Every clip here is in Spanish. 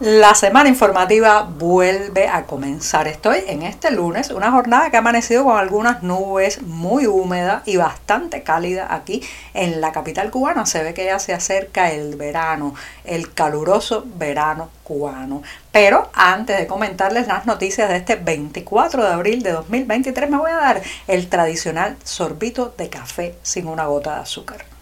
La semana informativa vuelve a comenzar. Estoy en este lunes, una jornada que ha amanecido con algunas nubes muy húmeda y bastante cálida aquí en la capital cubana. Se ve que ya se acerca el verano, el caluroso verano cubano. Pero antes de comentarles las noticias de este 24 de abril de 2023, me voy a dar el tradicional sorbito de café sin una gota de azúcar.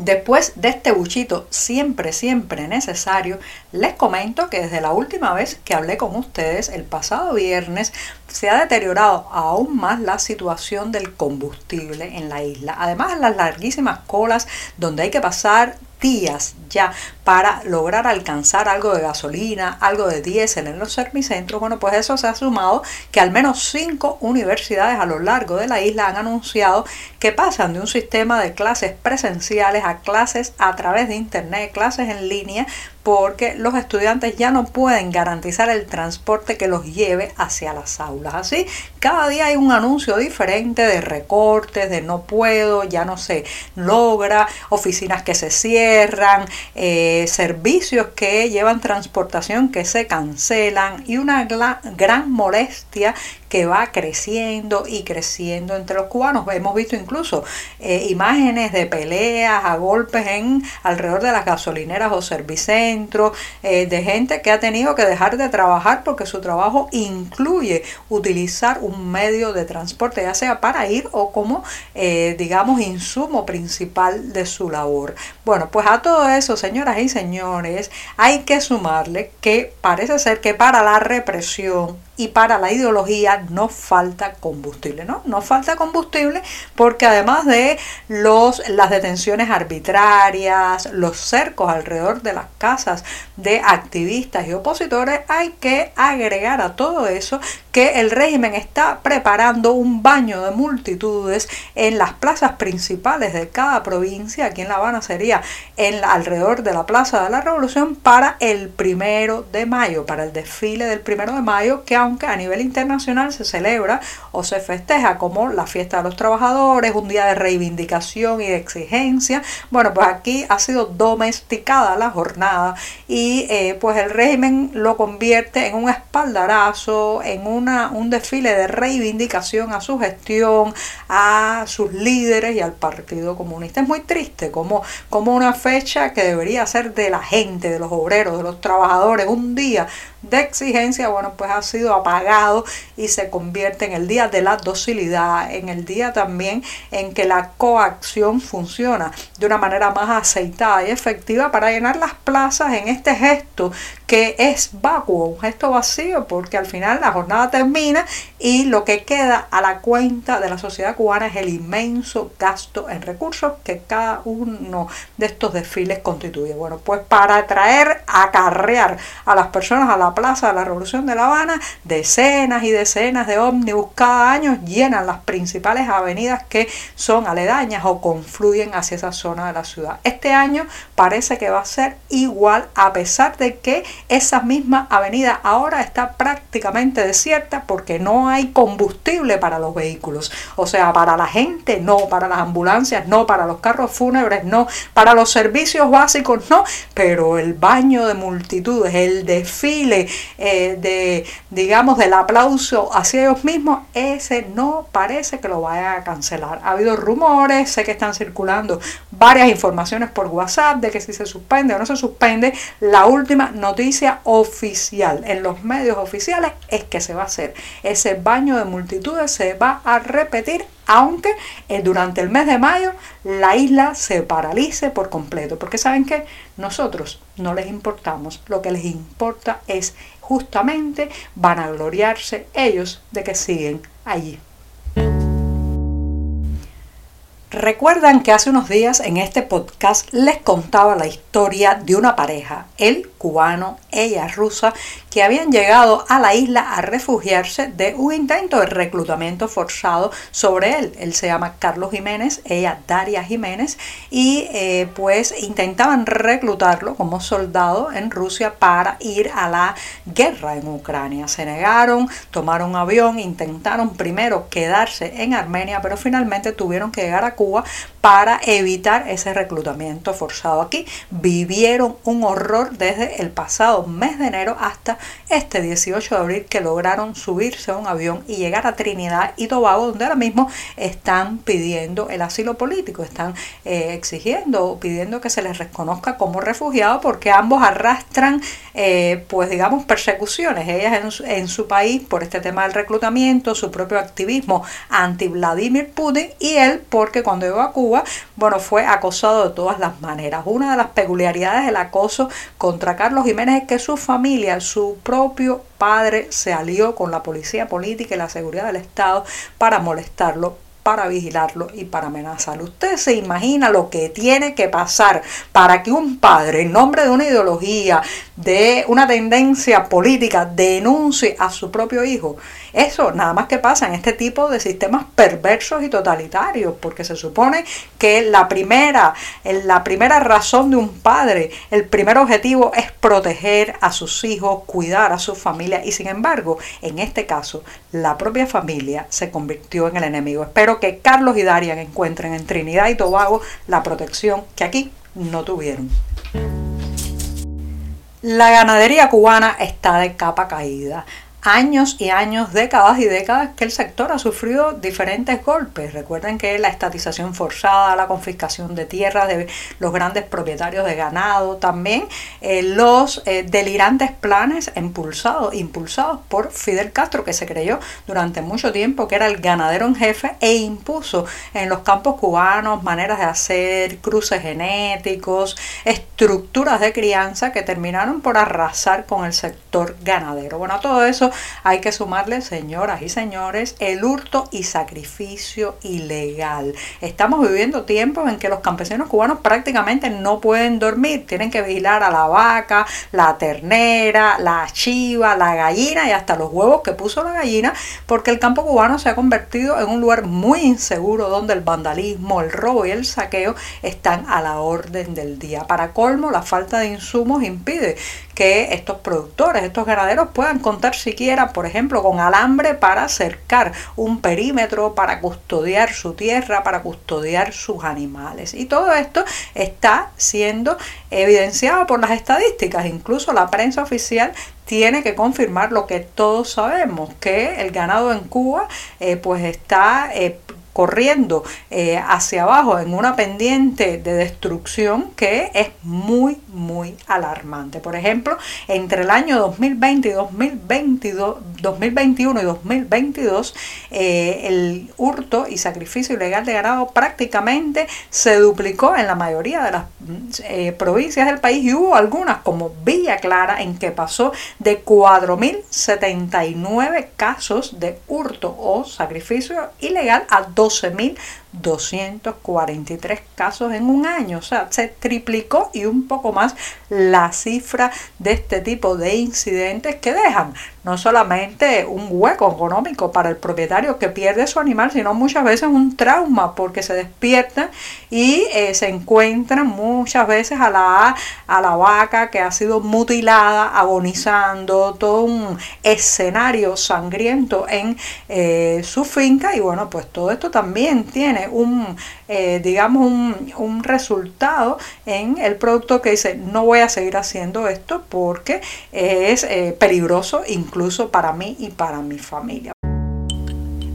Después de este buchito siempre, siempre necesario, les comento que desde la última vez que hablé con ustedes el pasado viernes se ha deteriorado aún más la situación del combustible en la isla. Además de las larguísimas colas donde hay que pasar días ya para lograr alcanzar algo de gasolina, algo de diésel en los servicentros, bueno, pues eso se ha sumado que al menos cinco universidades a lo largo de la isla han anunciado que pasan de un sistema de clases presenciales a clases a través de internet, clases en línea, porque los estudiantes ya no pueden garantizar el transporte que los lleve hacia las aulas. Así, cada día hay un anuncio diferente de recortes, de no puedo, ya no se logra, oficinas que se cierran, eh, servicios que llevan transportación que se cancelan y una gran molestia que va creciendo y creciendo entre los cubanos. Hemos visto incluso eh, imágenes de peleas a golpes en alrededor de las gasolineras o servicentros, eh, de gente que ha tenido que dejar de trabajar porque su trabajo incluye utilizar un medio de transporte, ya sea para ir o como, eh, digamos, insumo principal de su labor. Bueno, pues a todo eso, señoras y señores, hay que sumarle que parece ser que para la represión y para la ideología no falta combustible, ¿no? No falta combustible porque además de los, las detenciones arbitrarias, los cercos alrededor de las casas de activistas y opositores, hay que agregar a todo eso que el régimen está preparando un baño de multitudes en las plazas principales de cada provincia, aquí en La Habana sería en alrededor de la Plaza de la Revolución para el primero de mayo, para el desfile del primero de mayo, que aunque a nivel internacional se celebra o se festeja como la fiesta de los trabajadores, un día de reivindicación y de exigencia, bueno, pues aquí ha sido domesticada la jornada y eh, pues el régimen lo convierte en un espaldarazo, en un un desfile de reivindicación a su gestión, a sus líderes y al Partido Comunista. Es muy triste como, como una fecha que debería ser de la gente, de los obreros, de los trabajadores, un día de exigencia, bueno, pues ha sido apagado y se convierte en el día de la docilidad, en el día también en que la coacción funciona de una manera más aceitada y efectiva para llenar las plazas en este gesto que es vacuo, un gesto vacío, porque al final la jornada termina y lo que queda a la cuenta de la sociedad cubana es el inmenso gasto en recursos que cada uno de estos desfiles constituye. Bueno, pues para atraer, acarrear a las personas a la Plaza de la Revolución de La Habana, decenas y decenas de ómnibus cada año llenan las principales avenidas que son aledañas o confluyen hacia esa zona de la ciudad. Este año parece que va a ser igual a pesar de que esa misma avenida ahora está prácticamente desierta porque no hay combustible para los vehículos. O sea, para la gente no, para las ambulancias no, para los carros fúnebres no, para los servicios básicos no, pero el baño de multitudes, el desfile eh, digamos, del aplauso hacia ellos mismos, ese no parece que lo vaya a cancelar. Ha habido rumores, sé que están circulando varias informaciones por WhatsApp de que si se suspende o no se suspende, la última noticia oficial en los medios oficiales es que se va a hacer. Ese baño de multitudes se va a repetir aunque eh, durante el mes de mayo la isla se paralice por completo, porque saben que nosotros no les importamos, lo que les importa es justamente vanagloriarse ellos de que siguen allí. Recuerdan que hace unos días en este podcast les contaba la historia de una pareja, él cubano, ella rusa, que habían llegado a la isla a refugiarse de un intento de reclutamiento forzado sobre él. Él se llama Carlos Jiménez, ella Daria Jiménez, y eh, pues intentaban reclutarlo como soldado en Rusia para ir a la guerra en Ucrania. Se negaron, tomaron avión, intentaron primero quedarse en Armenia, pero finalmente tuvieron que llegar a Cuba para evitar ese reclutamiento forzado aquí. Vivieron un horror desde el pasado mes de enero hasta este 18 de abril que lograron subirse a un avión y llegar a Trinidad y Tobago, donde ahora mismo están pidiendo el asilo político, están eh, exigiendo pidiendo que se les reconozca como refugiados porque ambos arrastran, eh, pues digamos, persecuciones. Ellas en su, en su país por este tema del reclutamiento, su propio activismo anti Vladimir Putin y él porque cuando llegó a Cuba, bueno, fue acosado de todas las maneras. Una de las peculiaridades del acoso contra Carlos Jiménez es que su familia, su propio padre se alió con la policía política y la seguridad del Estado para molestarlo para vigilarlo y para amenazarlo. Usted se imagina lo que tiene que pasar para que un padre, en nombre de una ideología, de una tendencia política, denuncie a su propio hijo. Eso nada más que pasa en este tipo de sistemas perversos y totalitarios, porque se supone que la primera, la primera razón de un padre, el primer objetivo es proteger a sus hijos, cuidar a su familia, y sin embargo, en este caso, la propia familia se convirtió en el enemigo. Espero que Carlos y Darian encuentren en Trinidad y Tobago la protección que aquí no tuvieron. La ganadería cubana está de capa caída años y años, décadas y décadas que el sector ha sufrido diferentes golpes. Recuerden que la estatización forzada, la confiscación de tierras de los grandes propietarios de ganado, también eh, los eh, delirantes planes impulsados, impulsados por Fidel Castro, que se creyó durante mucho tiempo que era el ganadero en jefe e impuso en los campos cubanos maneras de hacer, cruces genéticos, estructuras de crianza que terminaron por arrasar con el sector ganadero. Bueno, todo eso hay que sumarle, señoras y señores, el hurto y sacrificio ilegal. Estamos viviendo tiempos en que los campesinos cubanos prácticamente no pueden dormir, tienen que vigilar a la vaca, la ternera, la chiva, la gallina y hasta los huevos que puso la gallina, porque el campo cubano se ha convertido en un lugar muy inseguro donde el vandalismo, el robo y el saqueo están a la orden del día. Para colmo, la falta de insumos impide que estos productores, estos ganaderos puedan contar siquiera, por ejemplo, con alambre para cercar un perímetro, para custodiar su tierra, para custodiar sus animales. Y todo esto está siendo evidenciado por las estadísticas. Incluso la prensa oficial tiene que confirmar lo que todos sabemos, que el ganado en Cuba eh, pues está eh, corriendo eh, hacia abajo en una pendiente de destrucción que es muy, muy alarmante. Por ejemplo, entre el año 2020 y 2022, 2021 y 2022, eh, el hurto y sacrificio ilegal de ganado prácticamente se duplicó en la mayoría de las eh, provincias del país y hubo algunas como Villa Clara en que pasó de 4.079 casos de hurto o sacrificio ilegal a 12.000 12.243 casos en un año. O sea, se triplicó y un poco más la cifra de este tipo de incidentes que dejan no solamente un hueco económico para el propietario que pierde su animal, sino muchas veces un trauma porque se despiertan y eh, se encuentran muchas veces a la, a la vaca que ha sido mutilada, agonizando, todo un escenario sangriento en eh, su finca y bueno, pues todo esto también tiene un, eh, digamos, un, un resultado en el producto que dice, no voy a seguir haciendo esto porque es peligroso, incluso para mí y para mi familia.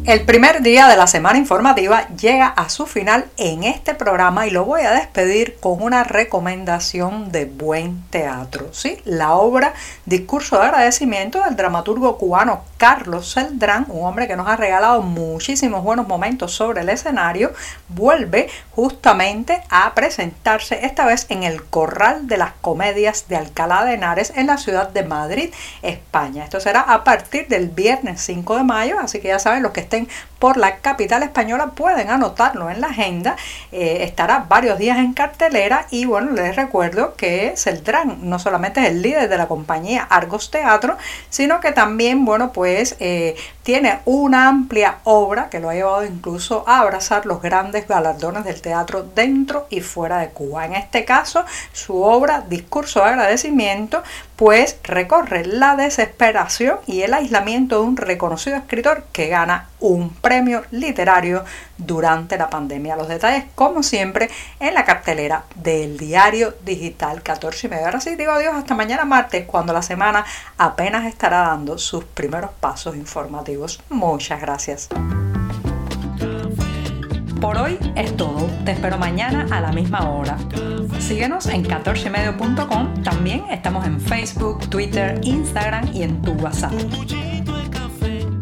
El primer día de la semana informativa llega a su final en este programa y lo voy a despedir con una recomendación de buen teatro. ¿sí? La obra Discurso de agradecimiento del dramaturgo cubano Carlos Celdrán, un hombre que nos ha regalado muchísimos buenos momentos sobre el escenario, vuelve justamente a presentarse esta vez en el Corral de las Comedias de Alcalá de Henares en la ciudad de Madrid, España. Esto será a partir del viernes 5 de mayo, así que ya saben los que estén thing por la capital española pueden anotarlo en la agenda. Eh, estará varios días en cartelera y bueno, les recuerdo que Celdrán no solamente es el líder de la compañía Argos Teatro, sino que también, bueno, pues eh, tiene una amplia obra que lo ha llevado incluso a abrazar los grandes galardones del teatro dentro y fuera de Cuba. En este caso, su obra Discurso de agradecimiento, pues recorre la desesperación y el aislamiento de un reconocido escritor que gana un premio literario durante la pandemia. Los detalles, como siempre, en la cartelera del diario digital 14 y medio. Ahora sí digo adiós hasta mañana martes, cuando la semana apenas estará dando sus primeros pasos informativos. Muchas gracias. Por hoy es todo. Te espero mañana a la misma hora. Síguenos en 14medio.com. También estamos en Facebook, Twitter, Instagram y en tu WhatsApp.